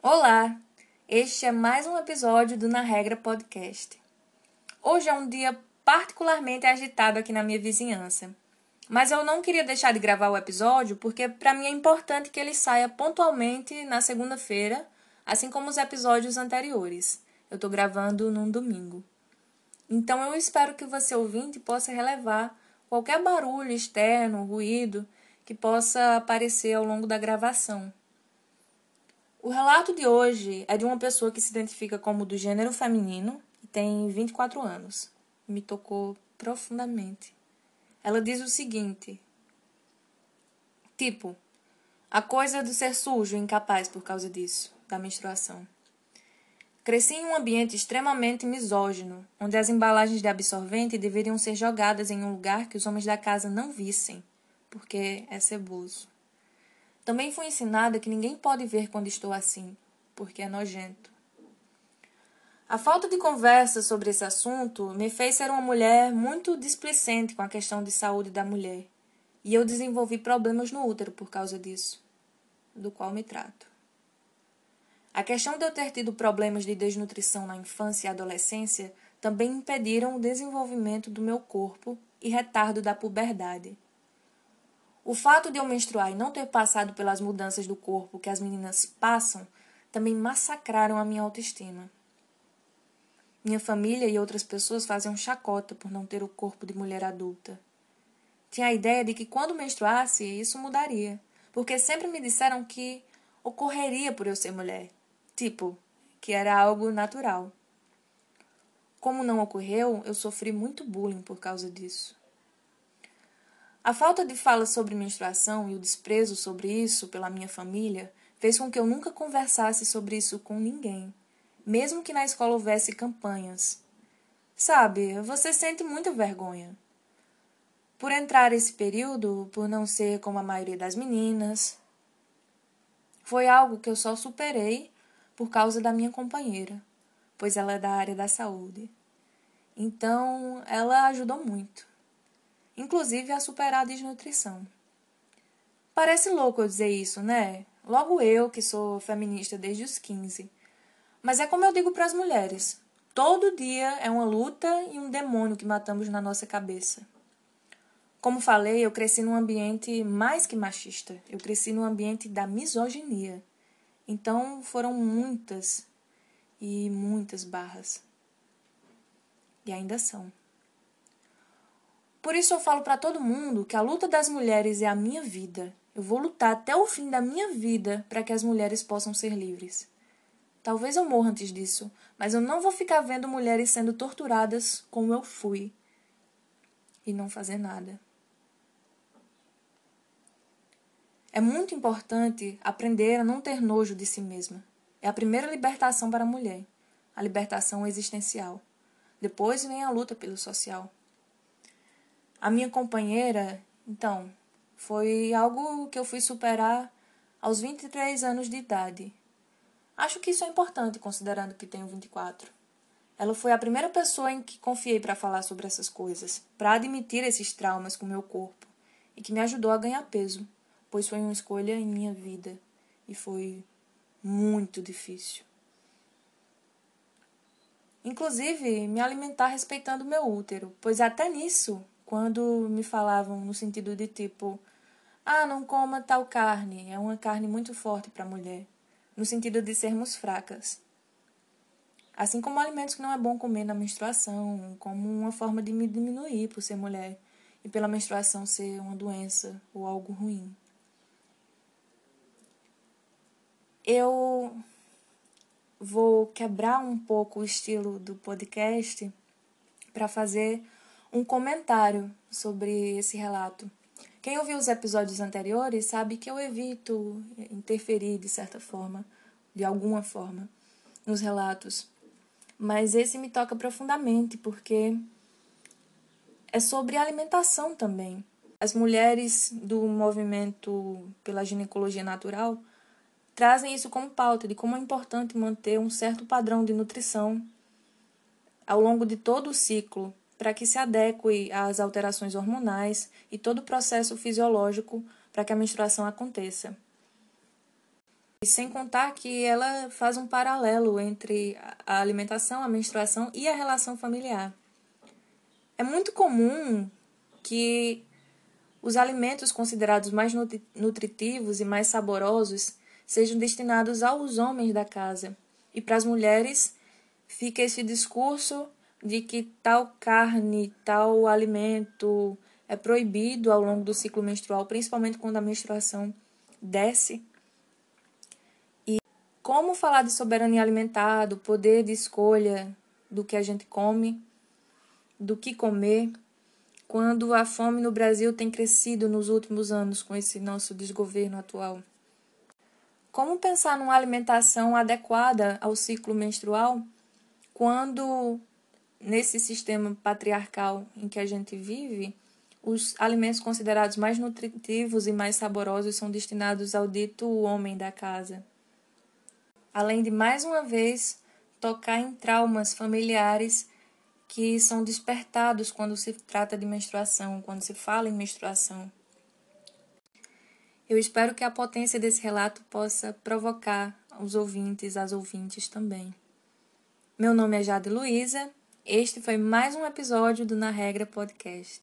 Olá! Este é mais um episódio do Na Regra Podcast. Hoje é um dia particularmente agitado aqui na minha vizinhança. Mas eu não queria deixar de gravar o episódio porque para mim é importante que ele saia pontualmente na segunda-feira, assim como os episódios anteriores. Eu estou gravando num domingo. Então eu espero que você ouvinte possa relevar qualquer barulho externo, ruído que possa aparecer ao longo da gravação o relato de hoje é de uma pessoa que se identifica como do gênero feminino e tem 24 anos. Me tocou profundamente. Ela diz o seguinte: Tipo, a coisa do ser sujo e incapaz por causa disso, da menstruação. Cresci em um ambiente extremamente misógino, onde as embalagens de absorvente deveriam ser jogadas em um lugar que os homens da casa não vissem, porque é ceboso. Também fui ensinada que ninguém pode ver quando estou assim, porque é nojento. A falta de conversa sobre esse assunto me fez ser uma mulher muito displicente com a questão de saúde da mulher, e eu desenvolvi problemas no útero por causa disso, do qual me trato. A questão de eu ter tido problemas de desnutrição na infância e adolescência também impediram o desenvolvimento do meu corpo e retardo da puberdade. O fato de eu menstruar e não ter passado pelas mudanças do corpo que as meninas passam também massacraram a minha autoestima. Minha família e outras pessoas faziam chacota por não ter o corpo de mulher adulta. Tinha a ideia de que quando menstruasse isso mudaria, porque sempre me disseram que ocorreria por eu ser mulher, tipo, que era algo natural. Como não ocorreu, eu sofri muito bullying por causa disso. A falta de fala sobre menstruação e o desprezo sobre isso pela minha família fez com que eu nunca conversasse sobre isso com ninguém, mesmo que na escola houvesse campanhas. Sabe, você sente muita vergonha. Por entrar esse período, por não ser como a maioria das meninas. Foi algo que eu só superei por causa da minha companheira, pois ela é da área da saúde. Então, ela ajudou muito inclusive a superar a desnutrição. Parece louco eu dizer isso, né? Logo eu, que sou feminista desde os 15. Mas é como eu digo para as mulheres: todo dia é uma luta e um demônio que matamos na nossa cabeça. Como falei, eu cresci num ambiente mais que machista. Eu cresci num ambiente da misoginia. Então foram muitas e muitas barras. E ainda são. Por isso eu falo para todo mundo que a luta das mulheres é a minha vida. Eu vou lutar até o fim da minha vida para que as mulheres possam ser livres. Talvez eu morra antes disso, mas eu não vou ficar vendo mulheres sendo torturadas como eu fui e não fazer nada. É muito importante aprender a não ter nojo de si mesma. É a primeira libertação para a mulher, a libertação existencial. Depois vem a luta pelo social. A minha companheira, então, foi algo que eu fui superar aos 23 anos de idade. Acho que isso é importante considerando que tenho 24. Ela foi a primeira pessoa em que confiei para falar sobre essas coisas, para admitir esses traumas com meu corpo e que me ajudou a ganhar peso, pois foi uma escolha em minha vida e foi muito difícil. Inclusive, me alimentar respeitando meu útero, pois até nisso quando me falavam no sentido de tipo, ah, não coma tal carne, é uma carne muito forte para a mulher, no sentido de sermos fracas. Assim como alimentos que não é bom comer na menstruação, como uma forma de me diminuir por ser mulher e pela menstruação ser uma doença ou algo ruim. Eu vou quebrar um pouco o estilo do podcast para fazer um comentário sobre esse relato. Quem ouviu os episódios anteriores sabe que eu evito interferir de certa forma, de alguma forma, nos relatos. Mas esse me toca profundamente porque é sobre alimentação também. As mulheres do movimento pela ginecologia natural trazem isso como pauta de como é importante manter um certo padrão de nutrição ao longo de todo o ciclo para que se adeque às alterações hormonais e todo o processo fisiológico para que a menstruação aconteça. E sem contar que ela faz um paralelo entre a alimentação, a menstruação e a relação familiar. É muito comum que os alimentos considerados mais nutritivos e mais saborosos sejam destinados aos homens da casa. E para as mulheres fica esse discurso de que tal carne, tal alimento é proibido ao longo do ciclo menstrual, principalmente quando a menstruação desce como falar de soberania alimentar, do poder de escolha do que a gente come, do que comer, quando a fome no Brasil tem crescido nos últimos anos com esse nosso desgoverno atual? Como pensar numa alimentação adequada ao ciclo menstrual quando, nesse sistema patriarcal em que a gente vive, os alimentos considerados mais nutritivos e mais saborosos são destinados ao dito homem da casa? além de mais uma vez tocar em traumas familiares que são despertados quando se trata de menstruação, quando se fala em menstruação. Eu espero que a potência desse relato possa provocar os ouvintes, as ouvintes também. Meu nome é Jade Luiza. Este foi mais um episódio do Na Regra Podcast.